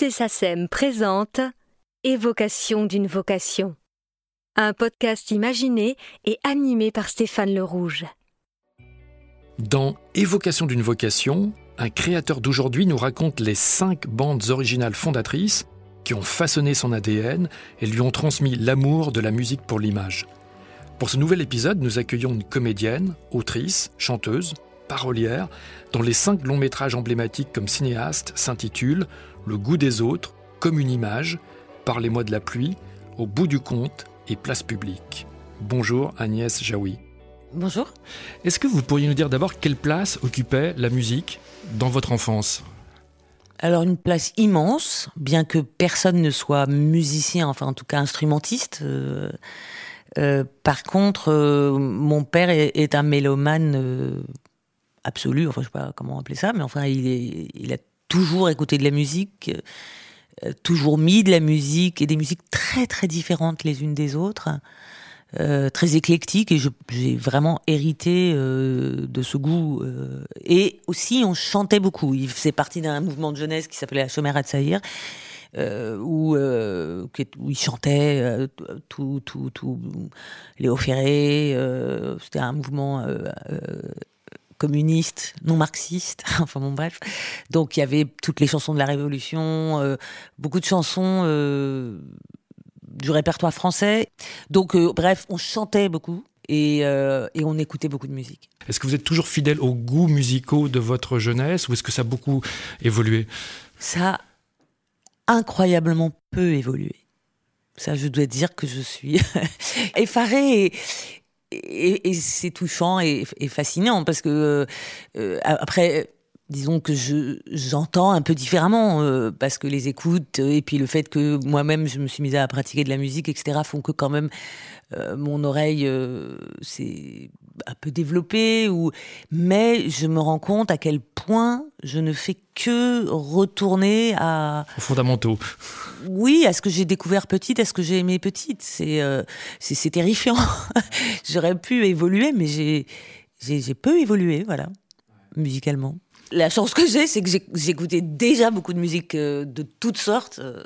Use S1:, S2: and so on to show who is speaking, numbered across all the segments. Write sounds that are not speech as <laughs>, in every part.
S1: musée SACEM présente Évocation d'une vocation. Un podcast imaginé et animé par Stéphane Le Rouge.
S2: Dans Évocation d'une vocation, un créateur d'aujourd'hui nous raconte les cinq bandes originales fondatrices qui ont façonné son ADN et lui ont transmis l'amour de la musique pour l'image. Pour ce nouvel épisode, nous accueillons une comédienne, autrice, chanteuse, parolière, dont les cinq longs métrages emblématiques comme cinéaste s'intitulent Le goût des autres, Comme une image, Parlez-moi de la pluie, Au bout du compte et Place publique. Bonjour Agnès Jaoui.
S3: Bonjour.
S2: Est-ce que vous pourriez nous dire d'abord quelle place occupait la musique dans votre enfance?
S3: Alors une place immense, bien que personne ne soit musicien, enfin en tout cas instrumentiste. Euh, euh, par contre, euh, mon père est, un mélomane absolu, enfin je sais pas comment appeler ça, mais enfin il, est, il a toujours écouté de la musique, toujours mis de la musique et des musiques très très différentes les unes des autres. Euh, très éclectique et j'ai vraiment hérité euh, de ce goût. Euh, et aussi, on chantait beaucoup. Il faisait partie d'un mouvement de jeunesse qui s'appelait la à Tsaïr. où, où il chantait tout, tout, tout, Léo Ferré. C'était un mouvement communiste, non marxiste, <laughs> enfin bon bref. Donc il y avait toutes les chansons de la Révolution, beaucoup de chansons du répertoire français. Donc, euh, bref, on chantait beaucoup. Euh, et, on écoutait beaucoup de musique.
S2: Est-ce que vous êtes toujours fidèle aux goûts musicaux de votre jeunesse ou est-ce que ça a beaucoup évolué?
S3: Ça a incroyablement peu évolué. Ça, je dois dire que je suis <laughs> effarée et, c'est touchant et, fascinant parce que euh, après disons que je j'entends un peu différemment euh, parce que les écoutes et puis le fait que moi-même je me suis mise à pratiquer de la musique etc font que quand même euh, mon oreille euh, s'est un peu développée ou mais je me rends compte à quel point je ne fais que retourner à
S2: aux fondamentaux.
S3: Oui à ce que j'ai découvert petite à ce que j'ai aimé petite. C'est c'est terrifiant. <laughs> J'aurais pu évoluer mais j'ai j'ai peu évolué voilà musicalement la chance que j'ai, c'est que j'écoutais déjà beaucoup de musique euh, de toutes sortes, euh,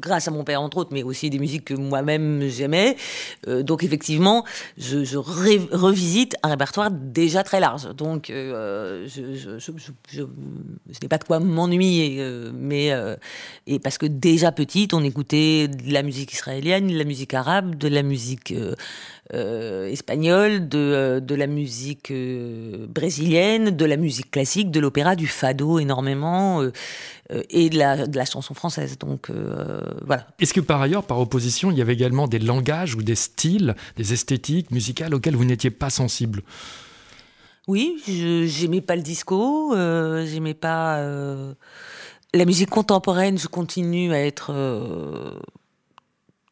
S3: grâce à mon père entre autres, mais aussi des musiques que moi-même j'aimais. Euh, donc effectivement, je, revisite un répertoire déjà très large. Donc je, je, je n'ai pas de quoi m'ennuyer, mais et parce que déjà petite, on écoutait de la musique israélienne, de la musique arabe, de la musique euh, espagnole, de, euh, de, la musique euh, brésilienne, de la musique classique, de l'opéra, du fado énormément, et de la, de la, chanson française. Donc voilà.
S2: Est-ce que par ailleurs, par opposition, il y avait également des langages ou des styles, des esthétiques musicales auxquelles vous n'étiez pas sensible?
S3: Oui, j'aimais pas le disco, j'aimais pas la musique contemporaine. Je continue à être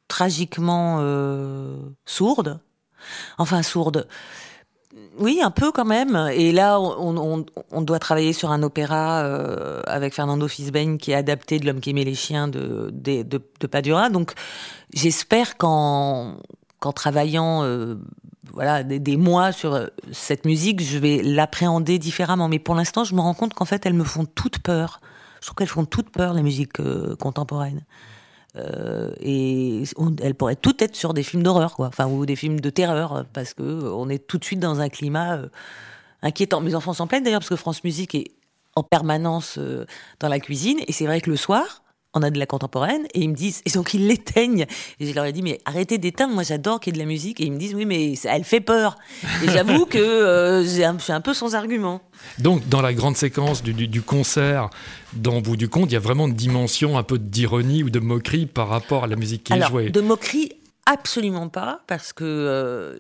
S3: tragiquement euh, sourde. Enfin, sourde. Oui, un peu quand même. Et là, on, doit travailler sur un opéra euh, avec Fernando Fisben qui est adapté de L'homme qui aimait les chiens de, Padura. Donc, j'espère qu'en travaillant euh, voilà des, mois sur cette musique, je vais l'appréhender différemment. Mais pour l'instant, je me rends compte qu'en fait, elles me font toutes peur. Je trouve qu'elles font toutes peur, les musiques contemporaines. Euh, et elle pourrait tout être sur des films d'horreur, quoi, enfin ou des films de terreur, parce que on est tout de suite dans un climat euh, inquiétant. Mes enfants s'en plaignent d'ailleurs parce que France Musique est en permanence euh, dans la cuisine, et c'est vrai que le soir, on a de la contemporaine et ils me disent et donc ils l'éteignent et je leur ai dit mais arrêtez d'éteindre moi j'adore qu'il y ait de la musique et ils me disent oui mais elle fait peur et j'avoue que euh, je suis un peu sans argument
S2: donc dans la grande séquence du, concert dans bout du compte il y a vraiment une dimension un peu d'ironie ou de moquerie par rapport à la musique qui
S3: est
S2: jouée
S3: de moquerie Absolument pas, parce que euh,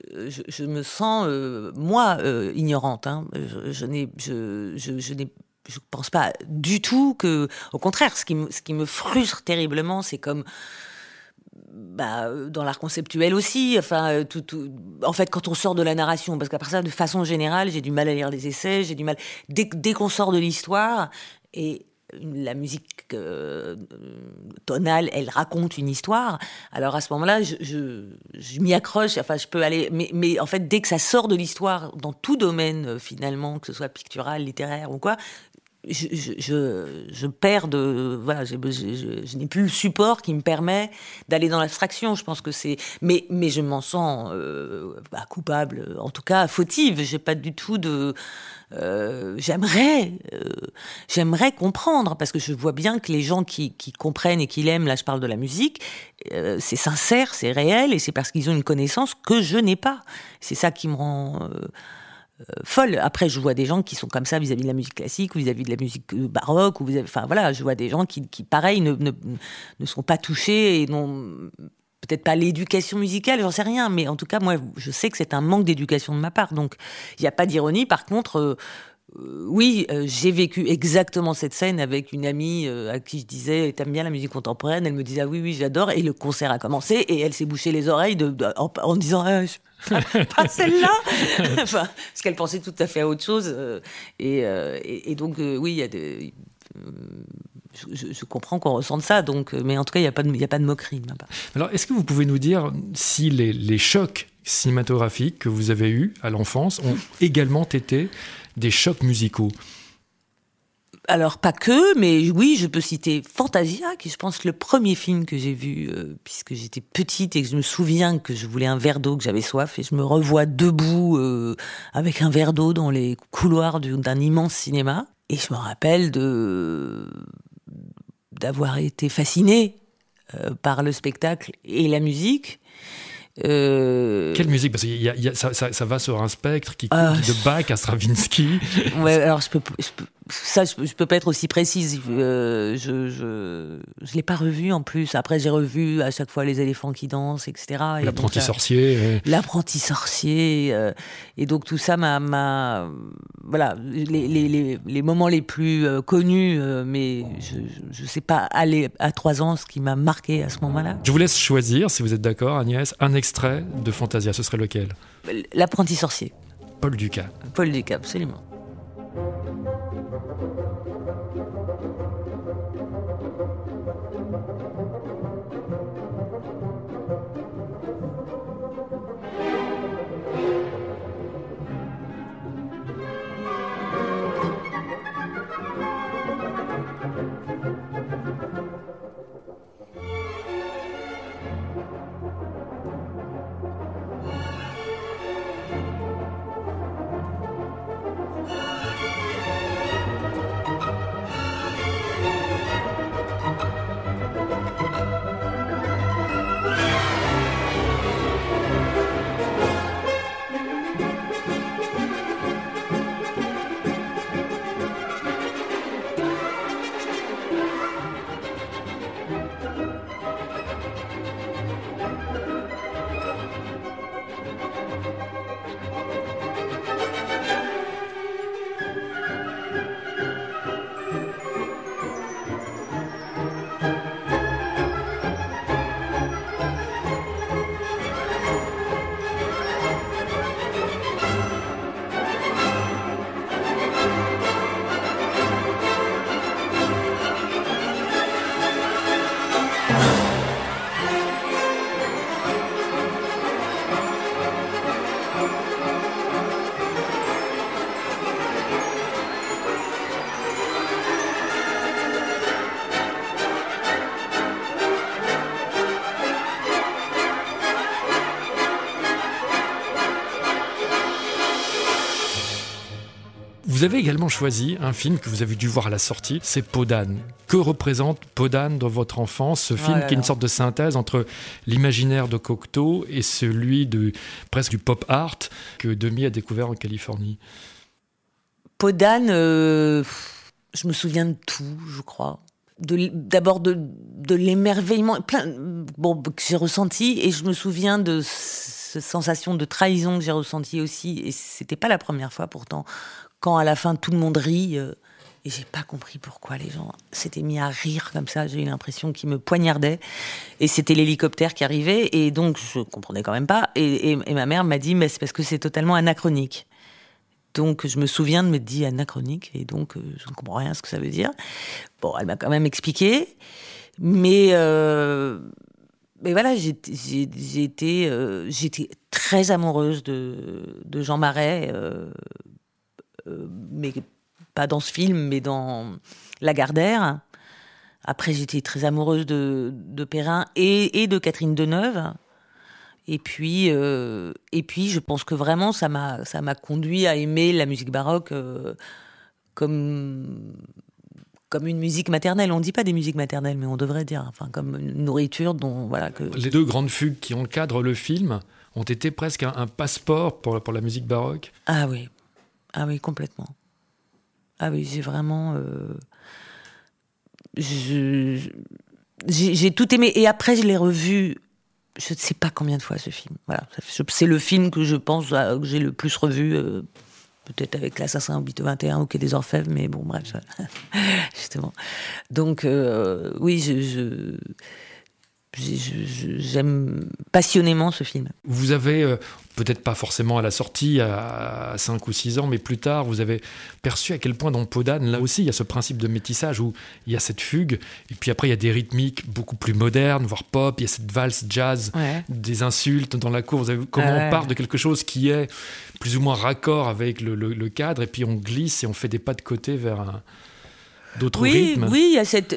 S3: je, me sens, euh, moi, ignorante. Hein. Je, je n'ai, je, je n'ai je pense pas du tout que, au contraire, ce qui, me, frustre terriblement, c'est comme bah, dans l'art conceptuel aussi. Enfin, euh, en fait, quand on sort de la narration, parce qu'à part ça, de façon générale, j'ai du mal à lire les essais, j'ai du mal dès, qu'on sort de l'histoire et la musique euh, tonale, elle raconte une histoire. Alors à ce moment-là, je, je, m'y accroche. Enfin, je peux aller. Mais, mais, en fait, dès que ça sort de l'histoire, dans tout domaine euh, finalement, que ce soit pictural, littéraire ou quoi, je, je, je, perds de voilà je, je n'ai plus le support qui me permet d'aller dans l'abstraction. Je pense que c'est mais mais je m'en sens euh, bah, coupable. En tout cas fautive. J'ai pas du tout de euh, j'aimerais euh, j'aimerais comprendre parce que je vois bien que les gens qui, qui comprennent et qui l'aiment là je parle de la musique euh, c'est sincère c'est réel et c'est parce qu'ils ont une connaissance que je n'ai pas. C'est ça qui me rend euh, folle. Après, je vois des gens qui sont comme ça vis-à-vis de la musique classique ou vis-à-vis de la musique euh, baroque. Ou enfin voilà, je vois des gens qui, pareil, ne, ne, ne sont pas touchés et n'ont peut-être pas l'éducation musicale, j'en sais rien, mais en tout cas, moi, je sais que c'est un manque d'éducation de ma part. Donc, il n'y a pas d'ironie. Par contre, euh, oui, j'ai vécu exactement cette scène avec une amie à qui je disais T'aimes bien la musique contemporaine? Elle me disait ah Oui, oui, j'adore. Et le concert a commencé et elle s'est bouché les oreilles de, en, en, disant ah, <laughs> pas celle-là? <laughs> Enfin, Parce qu'elle pensait tout à fait à autre chose. Euh, euh, et, et, donc, euh, oui, il y a des. Je, comprends qu'on ressente ça, donc, mais en tout cas, il n'y a, pas de, a pas de moquerie.
S2: Alors, est-ce que vous pouvez nous dire si les, les chocs cinématographiques que vous avez eus à l'enfance ont également été des chocs musicaux
S3: alors pas que, mais oui, je peux citer Fantasia, qui je pense le premier film que j'ai vu euh, puisque j'étais petite et que je me souviens que je voulais un verre d'eau, que j'avais soif, et je me revois debout euh, avec un verre d'eau dans les couloirs d'un immense cinéma, et je me rappelle d'avoir été fascinée euh, par le spectacle et la musique.
S2: Quelle musique Parce que ça, va sur un spectre qui ah, de Bach à Stravinsky.
S3: Ouais, alors je peux, je peux ça, je, je, peux pas être aussi précise. Euh, je je, je l'ai pas revu en plus. Après, j'ai revu à chaque fois les éléphants qui dansent, etc.
S2: L'apprenti sorcier.
S3: L'apprenti sorcier. Euh, et donc tout ça m'a, m'a voilà, les, les, les, moments les plus euh, connus, euh, mais je, je sais pas aller à trois ans ce qui m'a marqué à ce moment-là.
S2: Je vous laisse choisir, si vous êtes d'accord, Agnès, un extrait de Fantasia. Ce serait lequel?
S3: L'apprenti sorcier.
S2: Paul Ducas.
S3: Paul Ducas, absolument. Thank you.
S2: Vous avez également choisi un film que vous avez dû voir à la sortie, c'est Podane. Que représente Podane dans votre enfance Ce film qui est une sorte de synthèse entre l'imaginaire de Cocteau et celui de presque du pop art que Demi a découvert en Californie?
S3: Podane, euh, je me souviens de tout, je crois. D'abord de, de l'émerveillement bon, que j'ai ressenti et je me souviens de cette sensation de trahison que j'ai ressenti aussi et c'était pas la première fois pourtant quand à la fin tout le monde rit. Euh, et j'ai pas compris pourquoi les gens s'étaient mis à rire comme ça. J'ai eu l'impression qu'ils me poignardaient. Et c'était l'hélicoptère qui arrivait. Et donc, je comprenais quand même pas. Et, ma mère m'a dit, mais c'est parce que c'est totalement anachronique. Donc, je me souviens de me dit anachronique, et donc, je ne comprends rien ce que ça veut dire. Bon, elle m'a quand même expliqué. Mais, euh, mais voilà, j'étais euh, très amoureuse de, de Jean Marais, euh, mais pas dans ce film, mais dans Lagardère. Après, j'étais très amoureuse de, de Perrin et, et, de Catherine Deneuve. Et puis, et puis, je pense que vraiment, ça m'a, ça m'a conduit à aimer la musique baroque comme comme une musique maternelle. On ne dit pas des musiques maternelles, mais on devrait dire, enfin, comme une nourriture dont voilà que.
S2: Les deux grandes fugues qui encadrent le film ont été presque un, passeport pour, pour la musique baroque.
S3: Ah oui, ah oui, complètement. Ah oui, j'ai vraiment. Euh, j'ai tout aimé. Et après, je l'ai revu. Je ne sais pas combien de fois ce film. Voilà, c'est le film que je pense que j'ai le plus revu euh, peut-être avec l'assassin au 21 ou Quai des Orfèvres, mais bon, bref, <laughs> justement. Donc, euh, oui, je, j'aime passionnément ce film.
S2: Vous avez, euh, peut-être pas forcément à la sortie, à 5 ou 6 ans, mais plus tard, vous avez perçu à quel point dans Podane, là aussi, il y a ce principe de métissage où il y a cette fugue, et puis après, il y a des rythmiques beaucoup plus modernes, voire pop, il y a cette valse jazz, des insultes dans la cour. Vous avez, comment on part de quelque chose qui est plus ou moins raccord avec le, cadre, et puis on glisse et on fait des pas de côté vers d'autres rythmes
S3: Oui, il y a cette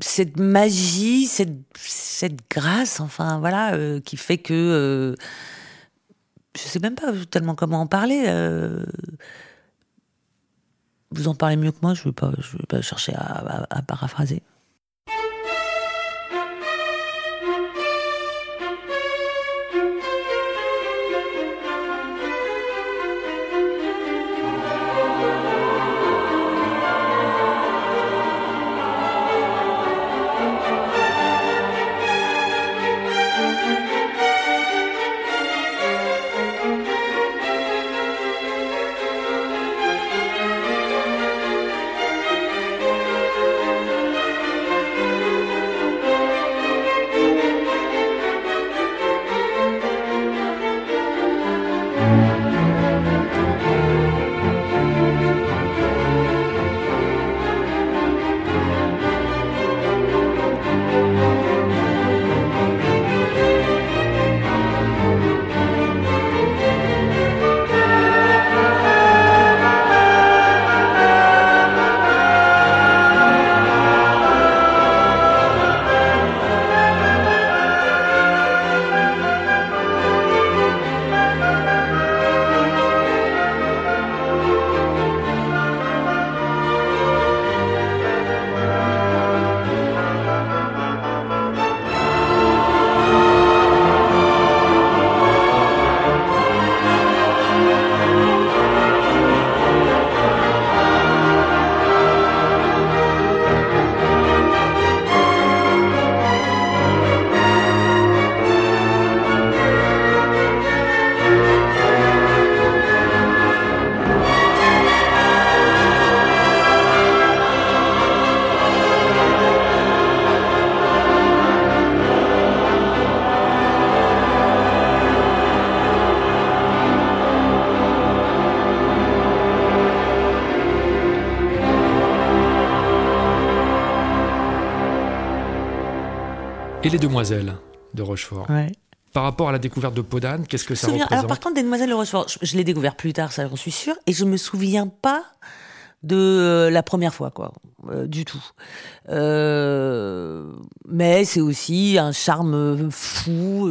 S3: cette magie, cette, grâce, enfin voilà, euh, qui fait que euh, je sais même pas tellement comment en parler. Euh, vous en parlez mieux que moi, je ne vais pas chercher à paraphraser.
S2: Les Demoiselles de Rochefort. Par rapport à la découverte de Podane, qu'est-ce que ça représente
S3: Alors, Par contre, des Demoiselles de Rochefort, je, l'ai découvert plus tard, ça j'en suis sûre, et je me souviens pas de euh, la première fois, quoi, euh, du tout. Euh, mais c'est aussi un charme fou,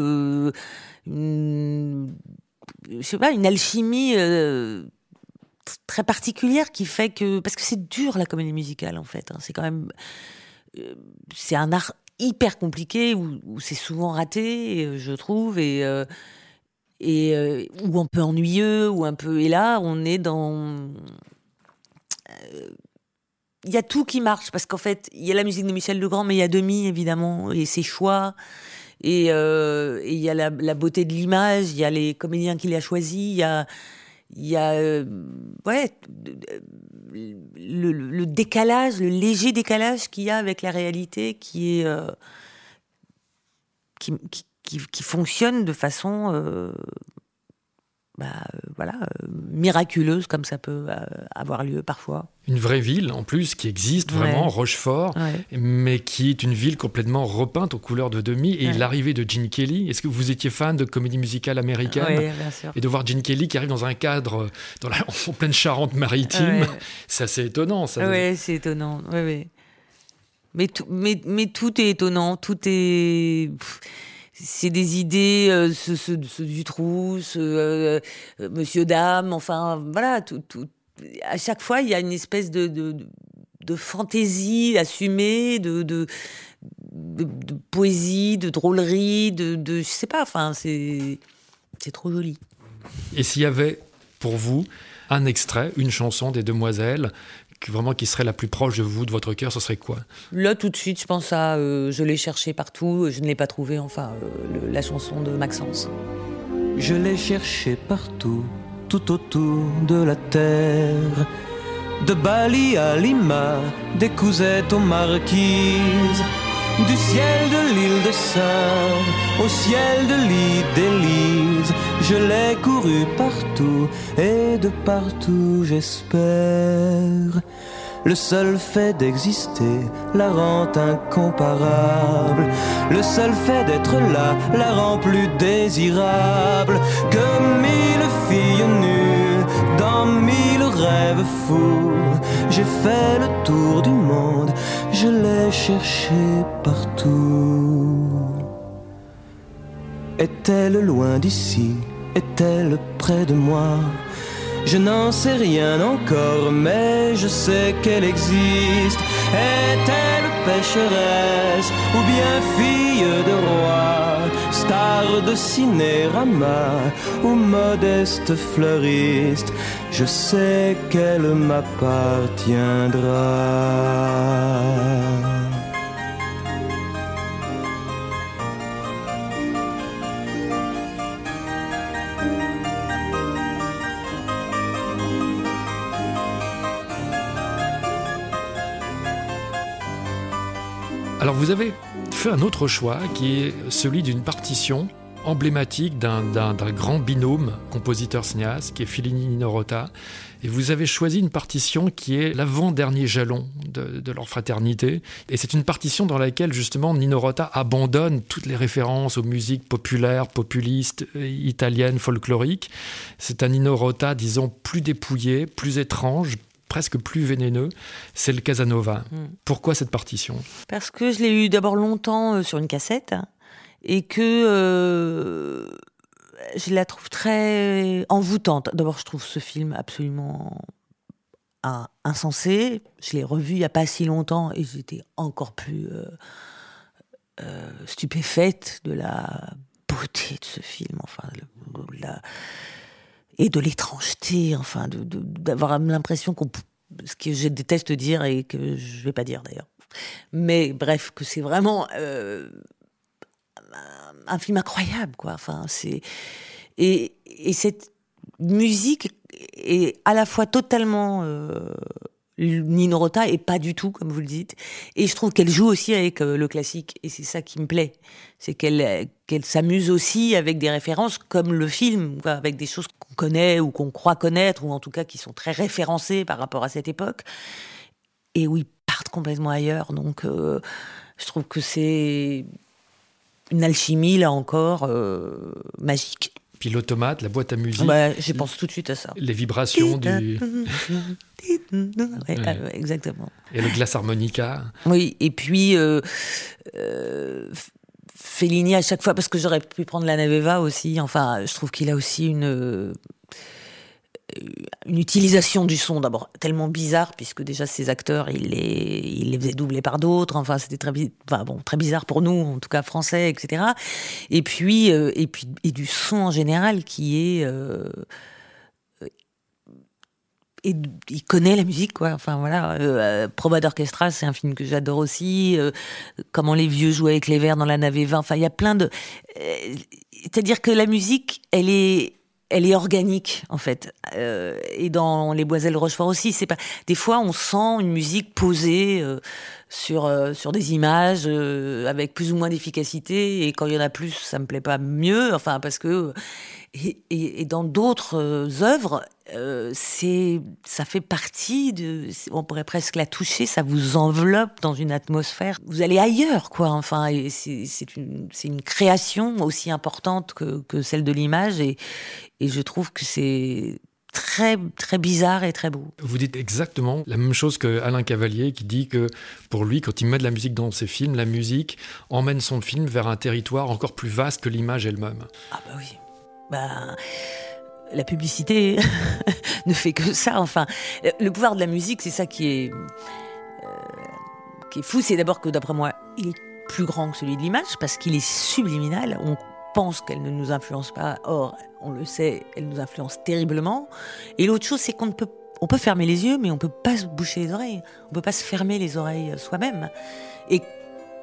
S3: une, je sais pas, une alchimie très particulière qui fait que parce que c'est dur la comédie musicale en fait. Hein, c'est quand même c'est un art hyper compliqué où, c'est souvent raté, euh, je trouve, et euh, euh, ou un peu ennuyeux ou un peu. Et là, on est dans il y a tout qui marche parce qu'en fait, il y a la musique de Michel Legrand, mais il y a Demi évidemment et ses choix. Et il y a la, la beauté de l'image, il y a les comédiens qu'il a choisis, il y a, il y a ouais, le, décalage, le léger décalage qu'il y a avec la réalité qui est euh, qui, fonctionne de façon euh, bah, voilà, miraculeuse comme ça peut avoir lieu parfois.
S2: Une vraie ville en plus qui existe vraiment, Rochefort, mais qui est une ville complètement repeinte aux couleurs de demi. Et l'arrivée de Gene Kelly, est-ce que vous étiez fan de comédie musicale américaine
S3: bien sûr.
S2: Et de voir Gene Kelly qui arrive dans un cadre dans la, <laughs> en pleine Charente-Maritime, c'est assez étonnant.
S3: Oui, c'est étonnant. oui. Mais tout, mais, mais tout est étonnant, tout est. C'est des idées, euh, ce, ce, ce Dutroux, euh, euh, Monsieur Dame, enfin voilà, tout, tout, à chaque fois il y a une espèce de, fantaisie assumée, de, poésie, de drôlerie, de, de je sais pas, enfin c'est trop joli.
S2: Et s'il y avait pour vous un extrait, une chanson des Demoiselles vraiment qui serait la plus proche de vous, de votre cœur, ce serait quoi?
S3: Là, tout de suite, je pense à euh, Je l'ai cherché partout, je ne l'ai pas trouvé, enfin, euh, la chanson de Maxence.
S4: Je l'ai cherché partout, tout autour de la terre. De Bali à Lima, des cousettes aux marquises. Du ciel de l'île de Saint au ciel de l'île d'Élise, je l'ai couru partout et de partout j'espère. Le seul fait d'exister la rend incomparable. Le seul fait d'être là la rend plus désirable que mille filles nues dans mille rêves fous. J'ai fait le tour du monde, je l'ai cherché partout. Est-elle loin d'ici? Est-elle près de moi? Je n'en sais rien encore, mais je sais qu'elle existe. Est-elle pécheresse ou bien fille de roi, de cinérama ou modeste fleuriste Je sais qu'elle m'appartiendra.
S2: Alors vous avez fait un autre choix qui est celui d'une partition emblématique d'un grand binôme compositeur-cinéaste qui est Fellini Nino Rota. Et vous avez choisi une partition qui est l'avant-dernier jalon de, leur fraternité. Et c'est une partition dans laquelle justement Nino Rota abandonne toutes les références aux musiques populaires, populistes, euh, italiennes, folkloriques. C'est un Nino Rota, disons, plus dépouillé, plus étrange, presque plus vénéneux, c'est le Casanova. Hmm. Pourquoi cette partition?
S3: Parce que je l'ai eu d'abord longtemps euh, sur une cassette et que euh, je la trouve très envoûtante. D'abord, je trouve ce film absolument insensé. Je l'ai revu il n'y a pas si longtemps et j'étais encore plus euh, stupéfaite de la beauté de ce film. Enfin, la et de l'étrangeté, enfin, d'avoir l'impression qu'on, ce que je déteste dire et que je vais pas dire d'ailleurs. Mais bref, que c'est vraiment euh, un film incroyable, quoi. Enfin, c'est et, et, cette musique est à la fois totalement euh, Nino Rota et pas du tout, comme vous le dites. Et je trouve qu'elle joue aussi avec euh, le classique, et c'est ça qui me plaît. C'est qu'elle qu'elle s'amuse aussi avec des références comme le film, avec des choses qu'on connaît ou qu'on croit connaître, ou en tout cas qui sont très référencées par rapport à cette époque, et où ils partent complètement ailleurs. Donc, euh, je trouve que c'est une alchimie, là encore, euh, magique.
S2: Puis l'automate, la boîte à musique.
S3: Bah, je pense tout de suite à ça.
S2: Les vibrations du. <laughs>
S3: exactement.
S2: Et le glace harmonica.
S3: Oui, et puis euh, euh, Fellini à chaque fois, parce que j'aurais pu prendre la Naveva aussi. Enfin, je trouve qu'il a aussi une une utilisation du son d'abord tellement bizarre puisque déjà ces acteurs il les il les faisait doubler par d'autres enfin c'était très bon très bizarre pour nous en tout cas français etc et puis euh, et puis et du son en général qui est euh, et il connaît la musique quoi enfin voilà euh, Proba d'orchestra c'est un film que j'adore aussi euh, comment les vieux jouaient avec les verres dans la navée 20 enfin il y a plein de c'est-à-dire que la musique elle est elle est organique en fait. Euh, et dans les Boiselles Rochefort aussi, c'est pas. Des fois, on sent une musique posée, euh, sur euh, sur des images euh, avec plus ou moins d'efficacité. Et quand il y en a plus ça me plaît pas mieux. Enfin parce que et, et, et dans d'autres euh, œuvres euh, c'est ça fait partie de on pourrait presque la toucher ça vous enveloppe dans une atmosphère. Vous allez ailleurs quoi enfin c'est une une création aussi importante que que celle de l'image. Et et je trouve que c'est très très bizarre et très beau.
S2: Vous dites exactement la même chose que Alain Cavalier qui dit que pour lui quand il met de la musique dans ses films, la musique emmène son film vers un territoire encore plus vaste que l'image elle-même.
S3: Ah bah oui. Bah la publicité <laughs> ne fait que ça enfin le pouvoir de la musique c'est ça qui est euh, qui est fou c'est d'abord que d'après moi il est plus grand que celui de l'image parce qu'il est subliminal on qu'elle ne nous influence pas or on le sait, elle nous influence terriblement. Et l'autre chose, c'est qu'on ne peut, on peut fermer les yeux, mais on peut pas se boucher les oreilles. On peut pas se fermer les oreilles soi-même. Et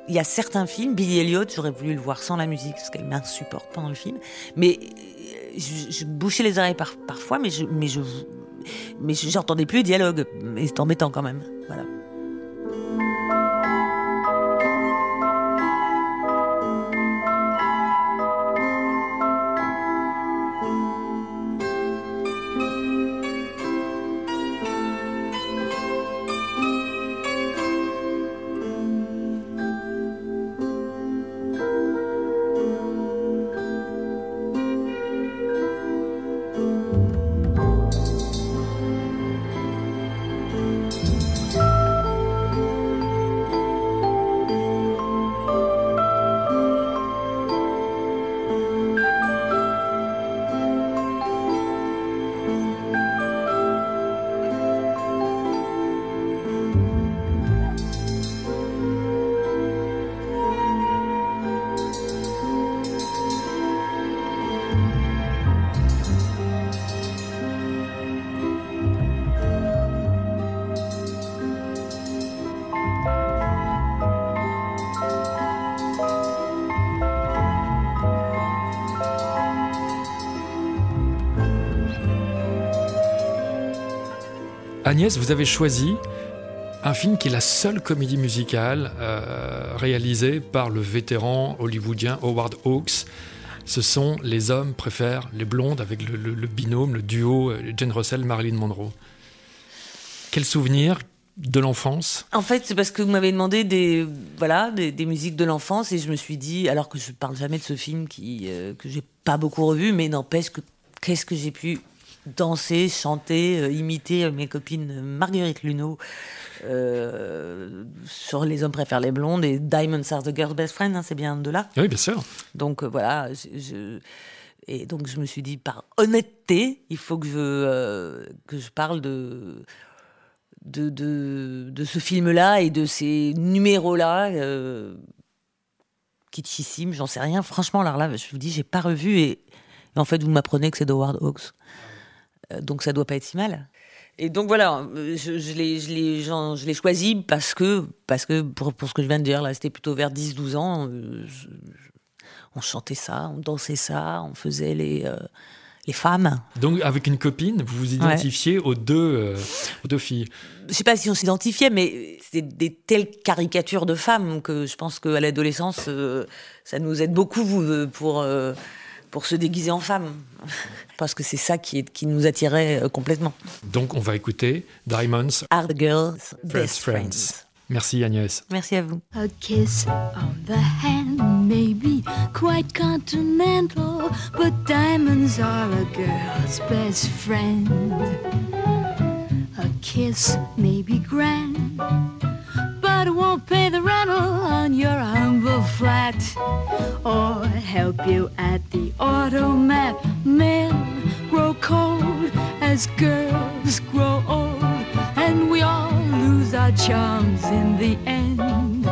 S3: il y a certains films, Billy Elliot, j'aurais voulu le voir sans la musique parce qu'elle m'insupporte pendant le film. Mais je, je bouchais les oreilles par, parfois, mais je, mais je, mais j'entendais plus le dialogue. Mais c'est embêtant quand même. Voilà.
S2: Agnès, vous avez choisi un film qui est la seule comédie musicale euh, réalisée par le vétéran hollywoodien Howard Hawks. Ce sont Les hommes préfèrent les blondes avec le, binôme, le duo euh, Jane Russell, Marilyn Monroe. Quel souvenir de l'enfance?
S3: En fait, c'est parce que vous m'avez demandé des voilà des, musiques de l'enfance et je me suis dit, alors que je parle jamais de ce film qui euh, que j'ai pas beaucoup revu, mais n'empêche que qu'est-ce que j'ai pu danser, chanter, euh, imiter euh, mes copines Marguerite Luneau euh, sur Les hommes préfèrent les blondes et Diamonds are the girl's best friend, hein, c'est bien de là.
S2: Oui, bien sûr.
S3: Donc euh, voilà, je, je- et donc je me suis dit par honnêteté, il faut que je euh, que je parle de de de, de ce film-là et de ces numéros-là. Kitschissimes, j'en sais rien. Franchement, alors là, je vous dis, j'ai pas revu et, et en fait, vous m'apprenez que c'est d'Howard Hawks. Euh, donc ça doit pas être si mal. Et donc voilà, euh, je, je l'ai, je l'ai, j'en- je l'ai choisi parce que, parce que pour, pour ce que je viens de dire, là, c'était plutôt vers 10-12 ans. euh, je- je- on chantait ça, on dansait ça, on faisait les, euh, les femmes.
S2: Donc, avec une copine, vous vous identifiez aux, deux, euh, aux deux filles.
S3: Je sais pas si on s'identifiait, mais c'est des telles caricatures de femmes que je pense qu'à l'adolescence, euh, ça nous aide beaucoup pour, euh, pour se déguiser en femme. Parce que c'est ça qui, est, qui nous attirait euh, complètement.
S2: Donc, on va écouter Diamonds.
S3: Are the girls best
S2: Friends.
S3: friends.
S2: Merci Agnès.
S3: Merci à vous.
S5: A kiss on the hand may be quite continental, but diamonds are a girl's best friend. A kiss may be grand, but it won't pay the rental on your flat or help you at the automat. Men grow cold as girls grow old, and we all lose our charms in the end.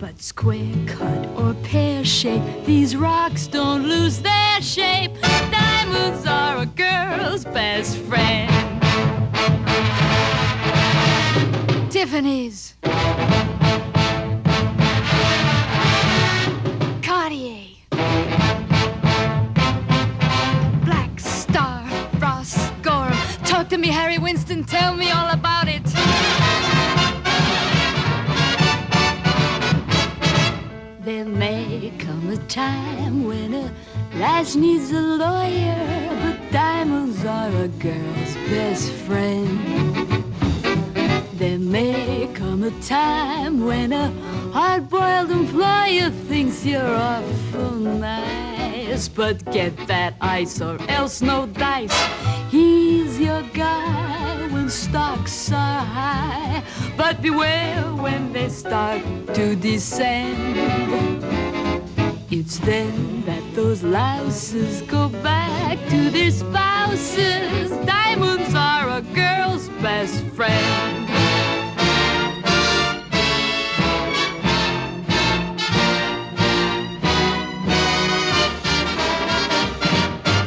S5: But square cut or pear shape, these rocks don't lose their shape. Lass needs a lawyer, but diamonds are a girl's best friend. There may come a time when a hard-boiled employer thinks you're awful nice, but get that ice or else no dice. He's your guy when stocks are high, but beware when they start to descend. It's then that those louses go back to their spouses. Diamonds are a girl's best friend.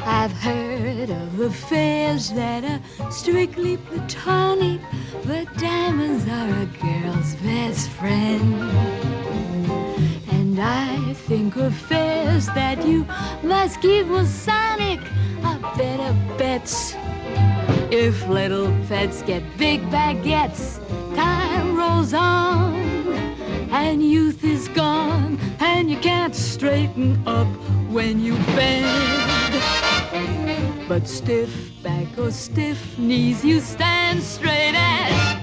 S5: I've heard of affairs that are strictly platonic, but diamonds are a girl's best friend. I think of affairs that you must keep Masonic are better bets. If little pets get big baguettes, time rolls on, and youth is gone, and you can't straighten up when you bend. But stiff back or stiff knees, you stand straight as